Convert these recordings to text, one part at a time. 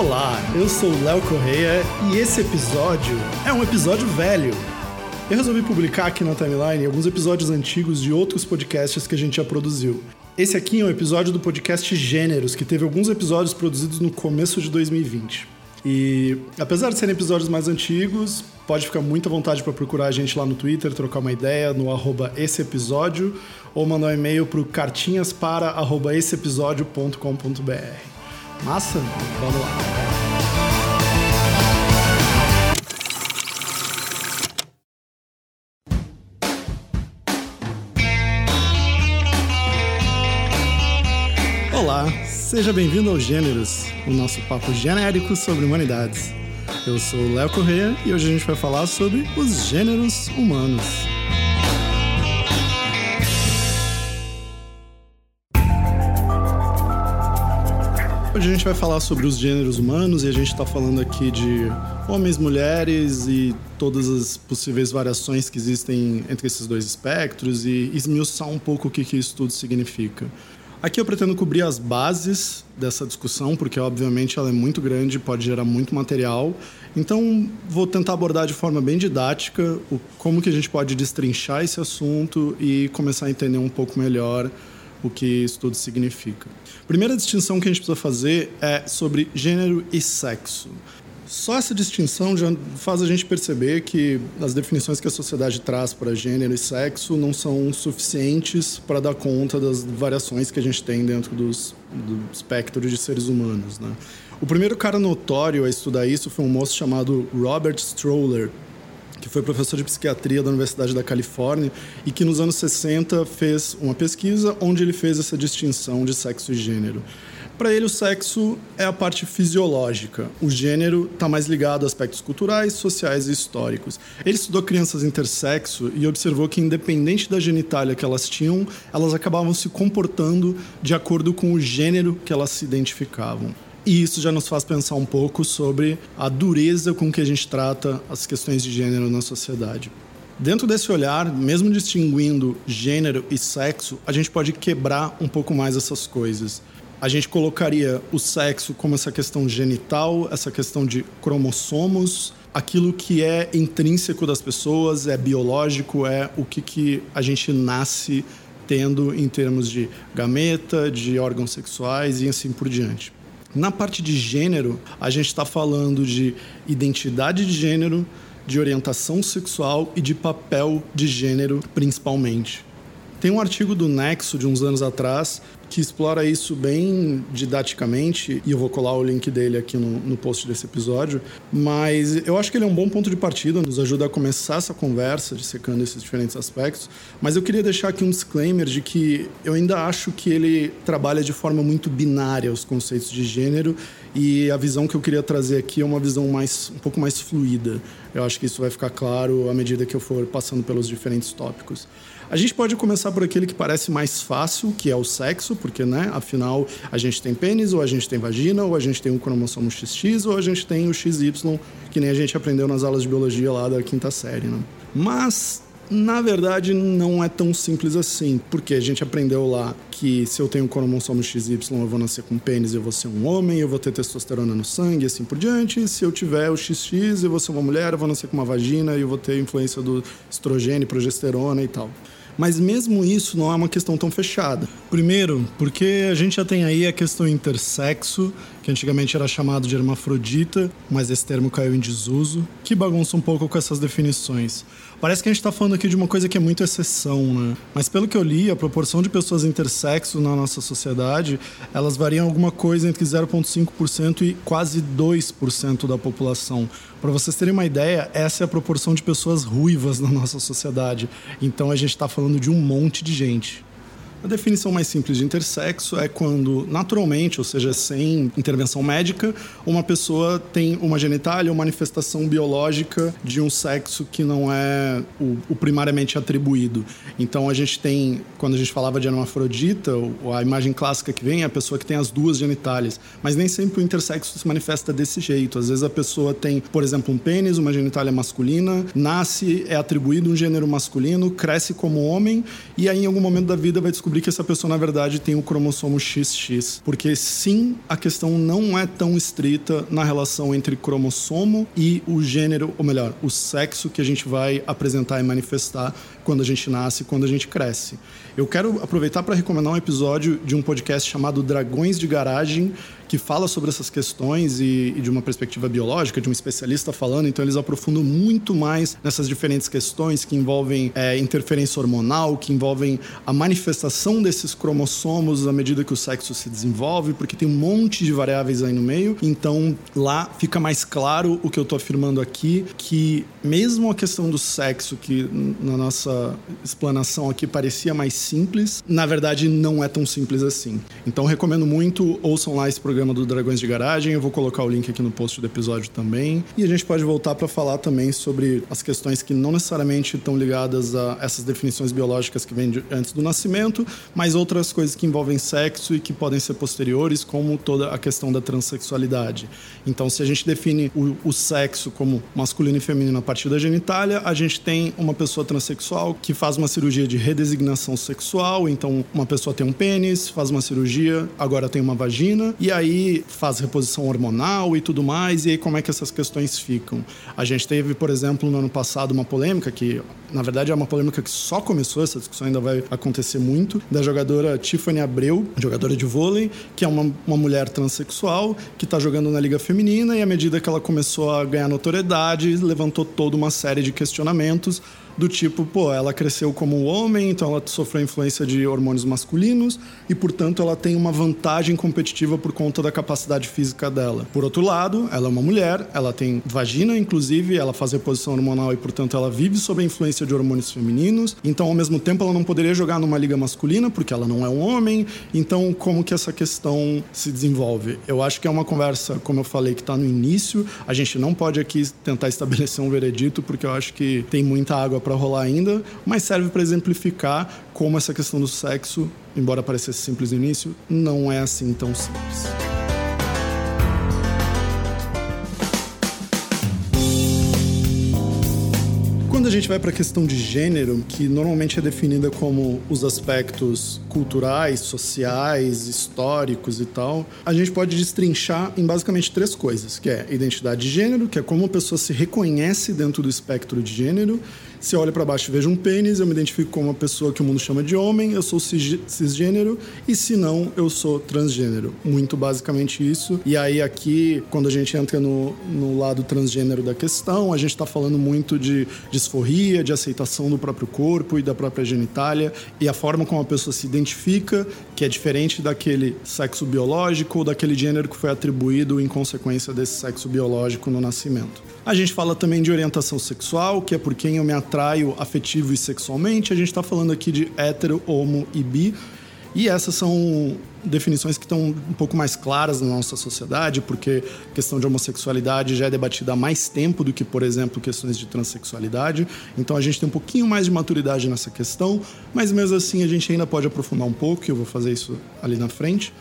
Olá, eu sou o Léo Correia e esse episódio é um episódio velho. Eu resolvi publicar aqui na timeline alguns episódios antigos de outros podcasts que a gente já produziu. Esse aqui é um episódio do podcast Gêneros, que teve alguns episódios produzidos no começo de 2020. E apesar de serem episódios mais antigos, pode ficar muito à vontade para procurar a gente lá no Twitter, trocar uma ideia no arroba esse episódio ou mandar um e-mail para cartinhaspara@esseepisodio.com.br. Massa? Vamos lá. Olá, seja bem-vindo ao Gêneros, o nosso papo genérico sobre humanidades. Eu sou o Léo Correia e hoje a gente vai falar sobre os gêneros humanos. Hoje a gente vai falar sobre os gêneros humanos e a gente está falando aqui de homens, mulheres e todas as possíveis variações que existem entre esses dois espectros e esmiuçar um pouco o que, que isso tudo significa. Aqui eu pretendo cobrir as bases dessa discussão, porque obviamente ela é muito grande, pode gerar muito material. Então vou tentar abordar de forma bem didática o, como que a gente pode destrinchar esse assunto e começar a entender um pouco melhor o que isso tudo significa. Primeira distinção que a gente precisa fazer é sobre gênero e sexo. Só essa distinção já faz a gente perceber que as definições que a sociedade traz para gênero e sexo não são suficientes para dar conta das variações que a gente tem dentro dos, do espectro de seres humanos. Né? O primeiro cara notório a estudar isso foi um moço chamado Robert Stroller, que foi professor de psiquiatria da Universidade da Califórnia e que nos anos 60 fez uma pesquisa onde ele fez essa distinção de sexo e gênero. Para ele, o sexo é a parte fisiológica. O gênero está mais ligado a aspectos culturais, sociais e históricos. Ele estudou crianças intersexo e observou que, independente da genitália que elas tinham, elas acabavam se comportando de acordo com o gênero que elas se identificavam. E isso já nos faz pensar um pouco sobre a dureza com que a gente trata as questões de gênero na sociedade. Dentro desse olhar, mesmo distinguindo gênero e sexo, a gente pode quebrar um pouco mais essas coisas a gente colocaria o sexo como essa questão genital, essa questão de cromossomos, aquilo que é intrínseco das pessoas, é biológico, é o que, que a gente nasce tendo em termos de gameta, de órgãos sexuais e assim por diante. Na parte de gênero, a gente está falando de identidade de gênero, de orientação sexual e de papel de gênero, principalmente. Tem um artigo do Nexo de uns anos atrás que explora isso bem didaticamente, e eu vou colar o link dele aqui no, no post desse episódio. Mas eu acho que ele é um bom ponto de partida, nos ajuda a começar essa conversa, dissecando esses diferentes aspectos. Mas eu queria deixar aqui um disclaimer de que eu ainda acho que ele trabalha de forma muito binária os conceitos de gênero, e a visão que eu queria trazer aqui é uma visão mais, um pouco mais fluida. Eu acho que isso vai ficar claro à medida que eu for passando pelos diferentes tópicos. A gente pode começar por aquele que parece mais fácil, que é o sexo, porque, né, afinal, a gente tem pênis, ou a gente tem vagina, ou a gente tem um cromossomo XX, ou a gente tem o XY, que nem a gente aprendeu nas aulas de biologia lá da quinta série, né? Mas na verdade, não é tão simples assim, porque a gente aprendeu lá que se eu tenho cromossomo XY, eu vou nascer com pênis, eu vou ser um homem, eu vou ter testosterona no sangue, assim por diante. Se eu tiver o XX, eu vou ser uma mulher, eu vou nascer com uma vagina, e eu vou ter influência do estrogênio, progesterona e tal. Mas mesmo isso não é uma questão tão fechada. Primeiro, porque a gente já tem aí a questão intersexo, que antigamente era chamado de hermafrodita, mas esse termo caiu em desuso, que bagunça um pouco com essas definições. Parece que a gente está falando aqui de uma coisa que é muito exceção, né? Mas pelo que eu li, a proporção de pessoas intersexo na nossa sociedade, elas variam alguma coisa entre 0,5% e quase 2% da população. Para vocês terem uma ideia, essa é a proporção de pessoas ruivas na nossa sociedade. Então a gente está falando de um monte de gente. A definição mais simples de intersexo é quando, naturalmente, ou seja, sem intervenção médica, uma pessoa tem uma genitália ou manifestação biológica de um sexo que não é o, o, primariamente atribuído. Então, a gente tem, quando a gente falava de hermafrodita, a imagem clássica que vem é a pessoa que tem as duas genitálias. Mas nem sempre o intersexo se manifesta desse jeito. Às vezes a pessoa tem, por exemplo, um pênis, uma genitália masculina, nasce, é atribuído um gênero masculino, cresce como homem e aí em algum momento da vida vai descobrir descobrir que essa pessoa, na verdade, tem o cromossomo XX. Porque sim, a questão não é tão estrita na relação entre cromossomo e o gênero, ou melhor, o sexo que a gente vai apresentar e manifestar quando a gente nasce, quando a gente cresce. Eu quero aproveitar para recomendar um episódio de um podcast chamado Dragões de Garagem, que fala sobre essas questões e, e, de uma perspectiva biológica, de um especialista falando. Então, eles aprofundam muito mais nessas diferentes questões que envolvem é, interferência hormonal, que envolvem a manifestação desses cromossomos à medida que o sexo se desenvolve, porque tem um monte de variáveis aí no meio. Então, lá fica mais claro o que eu estou afirmando aqui, que mesmo a questão do sexo, que na nossa explanação aqui parecia mais simples, na verdade não é tão simples assim. Então, recomendo muito, ouçam lá esse programa do Dragões de Garagem. Eu vou colocar o link aqui no post do episódio também. E a gente pode voltar para falar também sobre as questões que não necessariamente estão ligadas a essas definições biológicas que vêm antes do nascimento, mas outras coisas que envolvem sexo e que podem ser posteriores, como toda a questão da transexualidade. Então, se a gente define o, o sexo como masculino e feminino a partir da genitália, a gente tem uma pessoa transexual que faz uma cirurgia de redesignação sexual. Então, uma pessoa tem um pênis, faz uma cirurgia, agora tem uma vagina, e aí aí faz reposição hormonal e tudo mais, e aí como é que essas questões ficam? A gente teve, por exemplo, no ano passado uma polêmica que, na verdade, é uma polêmica que só começou, essa discussão ainda vai acontecer muito, da jogadora Tiffany Abreu, jogadora de vôlei, que é uma, uma mulher transexual que está jogando na liga feminina e à medida que ela começou a ganhar notoriedade, levantou toda uma série de questionamentos do tipo, pô, ela cresceu como homem, então ela sofreu influência de hormônios masculinos e, portanto, ela tem uma vantagem competitiva por conta da capacidade física dela. Por outro lado, ela é uma mulher, ela tem vagina, inclusive, ela faz reposição hormonal e, portanto, ela vive sob a influência de hormônios femininos. Então, ao mesmo tempo, ela não poderia jogar numa liga masculina porque ela não é um homem. Então, como que essa questão se desenvolve? Eu acho que é uma conversa, como eu falei, que está no início. A gente não pode aqui tentar estabelecer um veredito porque eu acho que tem muita água para para rolar ainda, mas serve para exemplificar como essa questão do sexo, embora parecesse simples no início, não é assim tão simples. Quando a gente vai para a questão de gênero, que normalmente é definida como os aspectos culturais, sociais, históricos e tal, a gente pode destrinchar em basicamente três coisas, que é identidade de gênero, que é como a pessoa se reconhece dentro do espectro de gênero, se eu olho para baixo e vejo um pênis, eu me identifico como uma pessoa que o mundo chama de homem, eu sou cisgênero, e se não, eu sou transgênero. Muito basicamente isso. E aí, aqui, quando a gente entra no, no lado transgênero da questão, a gente está falando muito de disforria, de aceitação do próprio corpo e da própria genitália, e a forma como a pessoa se identifica, que é diferente daquele sexo biológico ou daquele gênero que foi atribuído em consequência desse sexo biológico no nascimento. A gente fala também de orientação sexual, que é por quem eu me atraio afetivo e sexualmente. A gente está falando aqui de hétero, homo e bi. E essas são definições que estão um pouco mais claras na nossa sociedade, porque a questão de homossexualidade já é debatida há mais tempo do que, por exemplo, questões de transexualidade. Então a gente tem um pouquinho mais de maturidade nessa questão, mas mesmo assim a gente ainda pode aprofundar um pouco, e eu vou fazer isso ali na frente.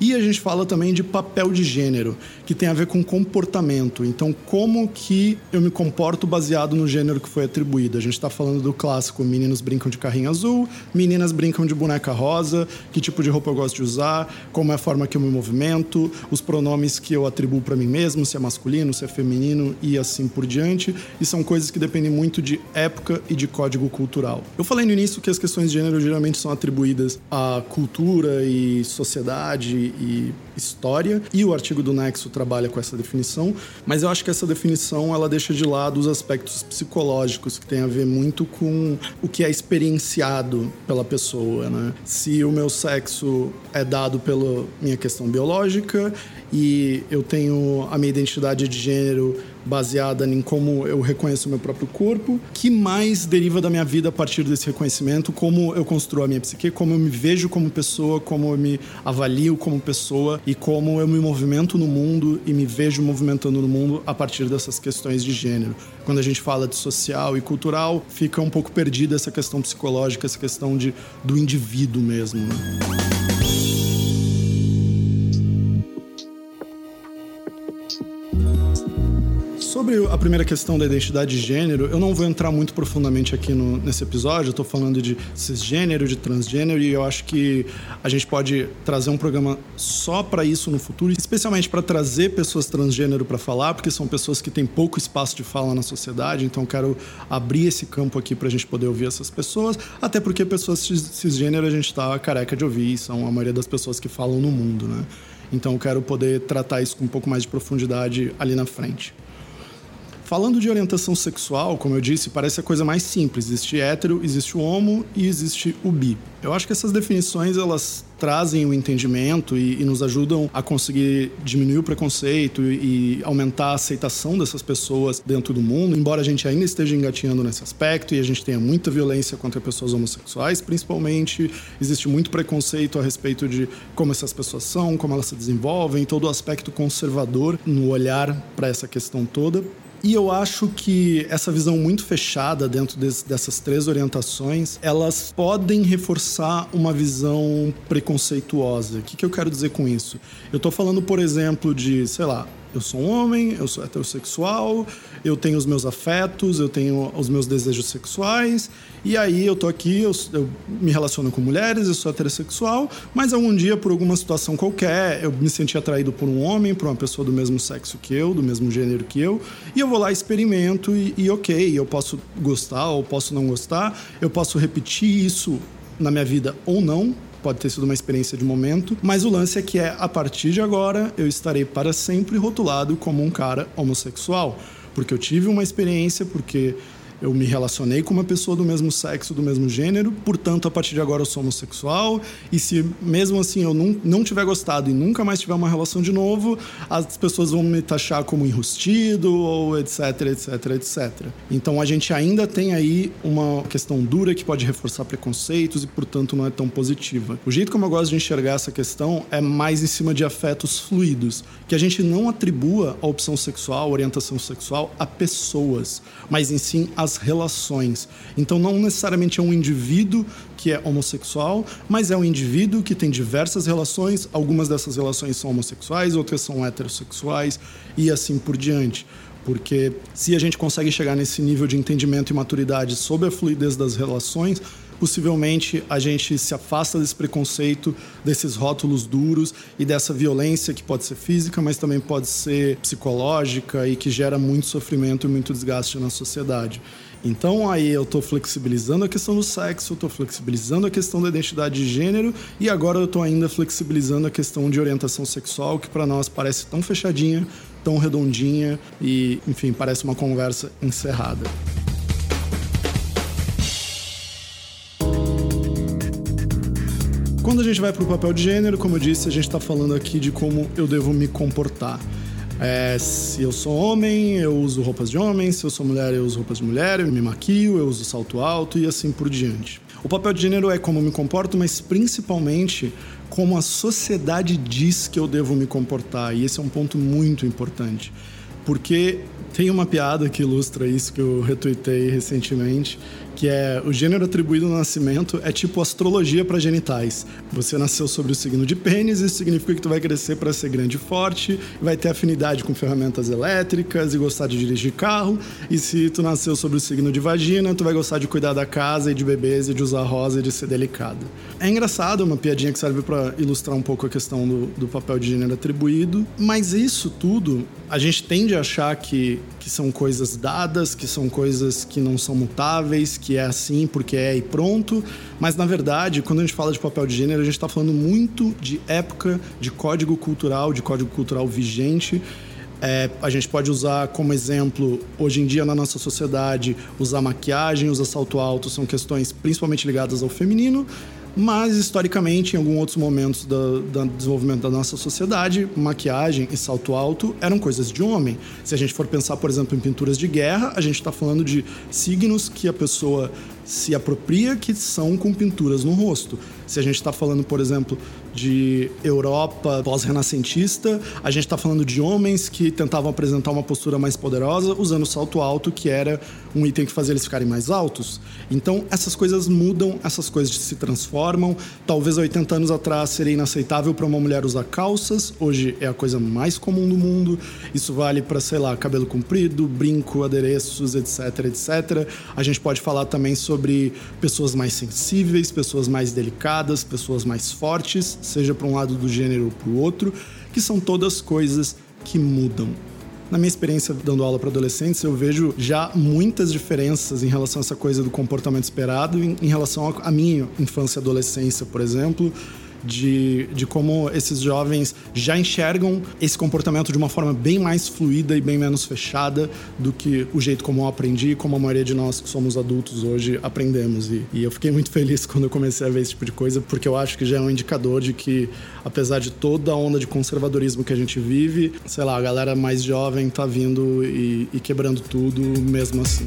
E a gente fala também de papel de gênero, que tem a ver com comportamento. Então, como que eu me comporto baseado no gênero que foi atribuído? A gente está falando do clássico meninos brincam de carrinho azul, meninas brincam de boneca rosa, que tipo de roupa eu gosto de usar, como é a forma que eu me movimento, os pronomes que eu atribuo para mim mesmo, se é masculino, se é feminino e assim por diante. E são coisas que dependem muito de época e de código cultural. Eu falei no início que as questões de gênero geralmente são atribuídas à cultura e sociedade e história, e o artigo do Nexo trabalha com essa definição, mas eu acho que essa definição ela deixa de lado os aspectos psicológicos que tem a ver muito com o que é experienciado pela pessoa, né? Se o meu sexo é dado pela minha questão biológica e eu tenho a minha identidade de gênero baseada em como eu reconheço o meu próprio corpo, que mais deriva da minha vida a partir desse reconhecimento, como eu construo a minha psique, como eu me vejo como pessoa, como eu me avalio como pessoa e como eu me movimento no mundo e me vejo movimentando no mundo a partir dessas questões de gênero. Quando a gente fala de social e cultural, fica um pouco perdida essa questão psicológica, essa questão de, do indivíduo mesmo. Né? Sobre a primeira questão da identidade de gênero, eu não vou entrar muito profundamente aqui no, nesse episódio. Eu tô falando de cisgênero, de transgênero, e eu acho que a gente pode trazer um programa só para isso no futuro, especialmente para trazer pessoas transgênero para falar, porque são pessoas que têm pouco espaço de fala na sociedade. Então, quero abrir esse campo aqui para a gente poder ouvir essas pessoas, até porque pessoas cisgênero a gente está careca de ouvir, são a maioria das pessoas que falam no mundo, né? Então, quero poder tratar isso com um pouco mais de profundidade ali na frente. Falando de orientação sexual, como eu disse, parece a coisa mais simples. Existe hétero, existe o homo e existe o bi. Eu acho que essas definições elas trazem o entendimento e, e nos ajudam a conseguir diminuir o preconceito e, e, aumentar a aceitação dessas pessoas dentro do mundo. Embora a gente ainda esteja engatinhando nesse aspecto e a gente tenha muita violência contra pessoas homossexuais, principalmente existe muito preconceito a respeito de como essas pessoas são, como elas se desenvolvem, todo o aspecto conservador no olhar para essa questão toda. E eu acho que essa visão muito fechada dentro dessas três orientações, elas podem reforçar uma visão preconceituosa. O que, que eu quero dizer com isso? Eu estou falando, por exemplo, de, sei lá, eu sou um homem, eu sou heterossexual, eu tenho os meus afetos, eu tenho os meus desejos sexuais, e aí eu tô aqui, eu, eu, me relaciono com mulheres, eu sou heterossexual, mas algum dia, por alguma situação qualquer, eu me senti atraído por um homem, por uma pessoa do mesmo sexo que eu, do mesmo gênero que eu, e eu vou lá, experimento, e, e ok, eu posso gostar ou posso não gostar, eu posso repetir isso na minha vida ou não, pode ter sido uma experiência de momento, mas o lance é que é a partir de agora eu estarei para sempre rotulado como um cara homossexual, porque eu tive uma experiência, porque eu me relacionei com uma pessoa do mesmo sexo, do mesmo gênero, portanto, a partir de agora eu sou homossexual. E se mesmo assim eu não, não tiver gostado e nunca mais tiver uma relação de novo, as pessoas vão me taxar como enrustido ou etc, etc, etc. Então a gente ainda tem aí uma questão dura que pode reforçar preconceitos e, portanto, não é tão positiva. O jeito como eu gosto de enxergar essa questão é mais em cima de afetos fluidos, que a gente não atribua a opção sexual, orientação sexual a pessoas, mas em sim às as relações. Então, não necessariamente é um indivíduo que é homossexual, mas é um indivíduo que tem diversas relações. Algumas dessas relações são homossexuais, outras são heterossexuais e assim por diante. Porque se a gente consegue chegar nesse nível de entendimento e maturidade sobre a fluidez das relações, possivelmente a gente se afasta desse preconceito, desses rótulos duros e dessa violência que pode ser física, mas também pode ser psicológica e que gera muito sofrimento e muito desgaste na sociedade. Então aí eu estou flexibilizando a questão do sexo, estou flexibilizando a questão da identidade de gênero e agora eu estou ainda flexibilizando a questão de orientação sexual, que para nós parece tão fechadinha, tão redondinha e, enfim, parece uma conversa encerrada. Quando a gente vai para o papel de gênero, como eu disse, a gente está falando aqui de como eu devo me comportar. É, se eu sou homem, eu uso roupas de homem, se eu sou mulher, eu uso roupas de mulher, eu me maquio, eu uso salto alto e assim por diante. O papel de gênero é como eu me comporto, mas principalmente como a sociedade diz que eu devo me comportar, e esse é um ponto muito importante. Porque tem uma piada que ilustra isso que eu retuitei recentemente, que é o gênero atribuído no nascimento é tipo astrologia para genitais. Você nasceu sobre o signo de pênis, isso significa que tu vai crescer para ser grande e forte, vai ter afinidade com ferramentas elétricas e gostar de dirigir carro. E se tu nasceu sobre o signo de vagina, tu vai gostar de cuidar da casa e de bebês e de usar rosa e de ser delicado. É engraçado, uma piadinha que serve para ilustrar um pouco a questão do, do papel de gênero atribuído, mas isso tudo a gente tende a achar que, que são coisas dadas, que são coisas que não são mutáveis, que é assim porque é e pronto. Mas na verdade, quando a gente fala de papel de gênero, a gente está falando muito de época, de código cultural, de código cultural vigente. É, a gente pode usar como exemplo, hoje em dia na nossa sociedade, usar maquiagem, usar salto alto, são questões principalmente ligadas ao feminino mas historicamente, em alguns outros momentos do, do, desenvolvimento da nossa sociedade, maquiagem e salto alto eram coisas de homem. Se a gente for pensar, por exemplo, em pinturas de guerra, a gente está falando de signos que a pessoa se apropria que são com pinturas no rosto. Se a gente está falando, por exemplo, de Europa pós-renascentista, a gente está falando de homens que tentavam apresentar uma postura mais poderosa usando salto alto, que era um item que fazia eles ficarem mais altos. Então, essas coisas mudam, essas coisas se transformam. Talvez há 80 anos atrás seria inaceitável para uma mulher usar calças, hoje é a coisa mais comum do mundo. Isso vale para, sei lá, cabelo comprido, brinco, adereços, etc, etc. A gente pode falar também sobre pessoas mais sensíveis, pessoas mais delicadas, pessoas mais fortes, seja para um lado do gênero ou para o outro, que são todas coisas que mudam. Na minha experiência dando aula para adolescentes, eu vejo já muitas diferenças em relação a essa coisa do comportamento esperado em, em relação à minha infância e adolescência, por exemplo de, de como esses jovens já enxergam esse comportamento de uma forma bem mais fluida e bem menos fechada do que o jeito como eu aprendi e como a maioria de nós que somos adultos hoje aprendemos. E, e eu fiquei muito feliz quando eu comecei a ver esse tipo de coisa, porque eu acho que já é um indicador de que, apesar de toda a onda de conservadorismo que a gente vive, sei lá, a galera mais jovem tá vindo e, e quebrando tudo mesmo assim.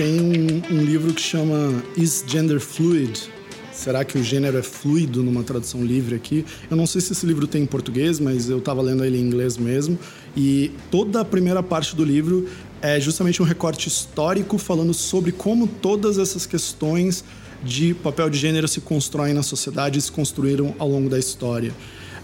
Tem um, um, livro que chama Is Gender Fluid? Será que o gênero é fluido numa tradução livre aqui? Eu não sei se esse livro tem em português, mas eu estava lendo ele em inglês mesmo. E toda a primeira parte do livro é justamente um recorte histórico falando sobre como todas essas questões de papel de gênero se constroem na sociedade e se construíram ao longo da história.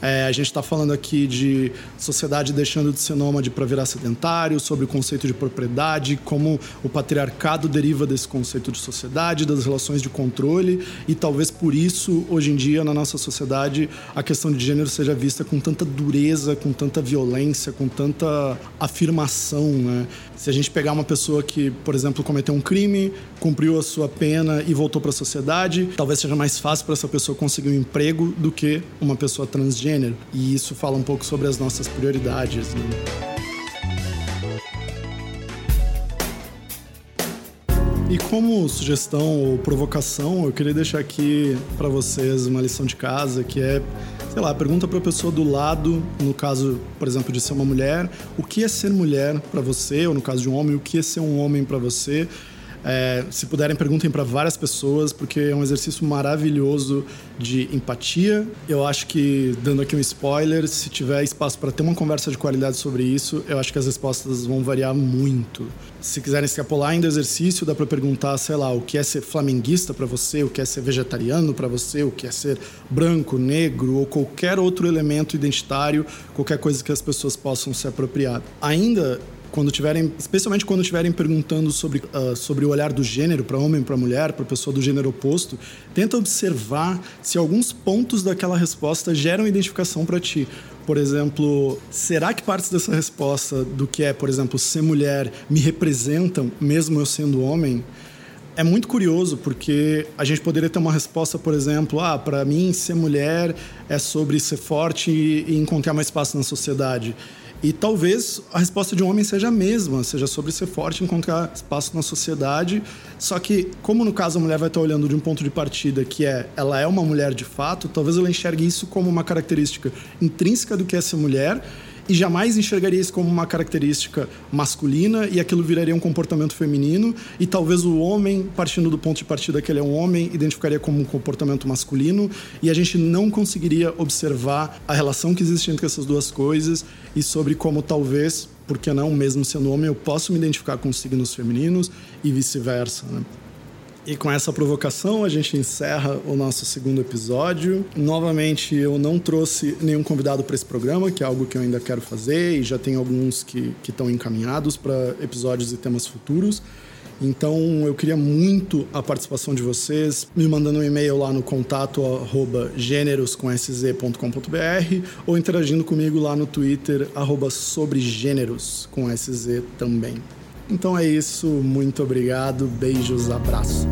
É, a gente está falando aqui de sociedade deixando de ser nômade para virar sedentário, sobre o conceito de propriedade, como o patriarcado deriva desse conceito de sociedade, das relações de controle, e talvez por isso, hoje em dia, na nossa sociedade, a questão de gênero seja vista com tanta dureza, com tanta violência, com tanta afirmação. Né? Se a gente pegar uma pessoa que, por exemplo, cometeu um crime, cumpriu a sua pena e voltou para a sociedade, talvez seja mais fácil para essa pessoa conseguir um emprego do que uma pessoa transgênero. E isso fala um pouco sobre as nossas prioridades. Né? E como sugestão ou provocação, eu queria deixar aqui para vocês uma lição de casa que é sei lá, pergunta para a pessoa do lado, no caso, por exemplo, de ser uma mulher, o que é ser mulher para você, ou no caso de um homem, o que é ser um homem para você. É, se puderem, perguntem para várias pessoas, porque é um exercício maravilhoso de empatia. Eu acho que, dando aqui um spoiler, se tiver espaço para ter uma conversa de qualidade sobre isso, eu acho que as respostas vão variar muito. Se quiserem escapular ainda do exercício, dá para perguntar, sei lá, o que é ser flamenguista para você, o que é ser vegetariano para você, o que é ser branco, negro ou qualquer outro elemento identitário, qualquer coisa que as pessoas possam se apropriar. Ainda quando tiverem, especialmente quando estiverem perguntando sobre, uh, sobre o olhar do gênero para homem, para mulher, para pessoa do gênero oposto, tenta observar se alguns pontos daquela resposta geram identificação para ti. Por exemplo, será que partes dessa resposta do que é, por exemplo, ser mulher me representam, mesmo eu sendo homem? É muito curioso porque a gente poderia ter uma resposta, por exemplo, ah, para mim ser mulher é sobre ser forte e encontrar mais espaço na sociedade. E talvez a resposta de um homem seja a mesma, seja sobre ser forte, encontrar espaço na sociedade. Só que, como no caso a mulher vai estar olhando de um ponto de partida que é ela é uma mulher de fato, talvez ela enxergue isso como uma característica intrínseca do que é ser mulher e jamais enxergaria isso como uma característica masculina e aquilo viraria um comportamento feminino e talvez o homem, partindo do ponto de partida que ele é um homem, identificaria como um comportamento masculino e a gente não conseguiria observar a relação que existe entre essas duas coisas e sobre como talvez, porque não, mesmo sendo homem, eu posso me identificar com signos femininos e vice-versa, né? E com essa provocação, a gente encerra o nosso segundo episódio. Novamente, eu não trouxe nenhum convidado para esse programa, que é algo que eu ainda quero fazer, e já tem alguns que estão encaminhados para episódios e temas futuros. Então, eu queria muito a participação de vocês, me mandando um e-mail lá no contato arroba ou interagindo comigo lá no Twitter arroba sobre gêneros com SZ também. Então é isso, muito obrigado, beijos, abraço.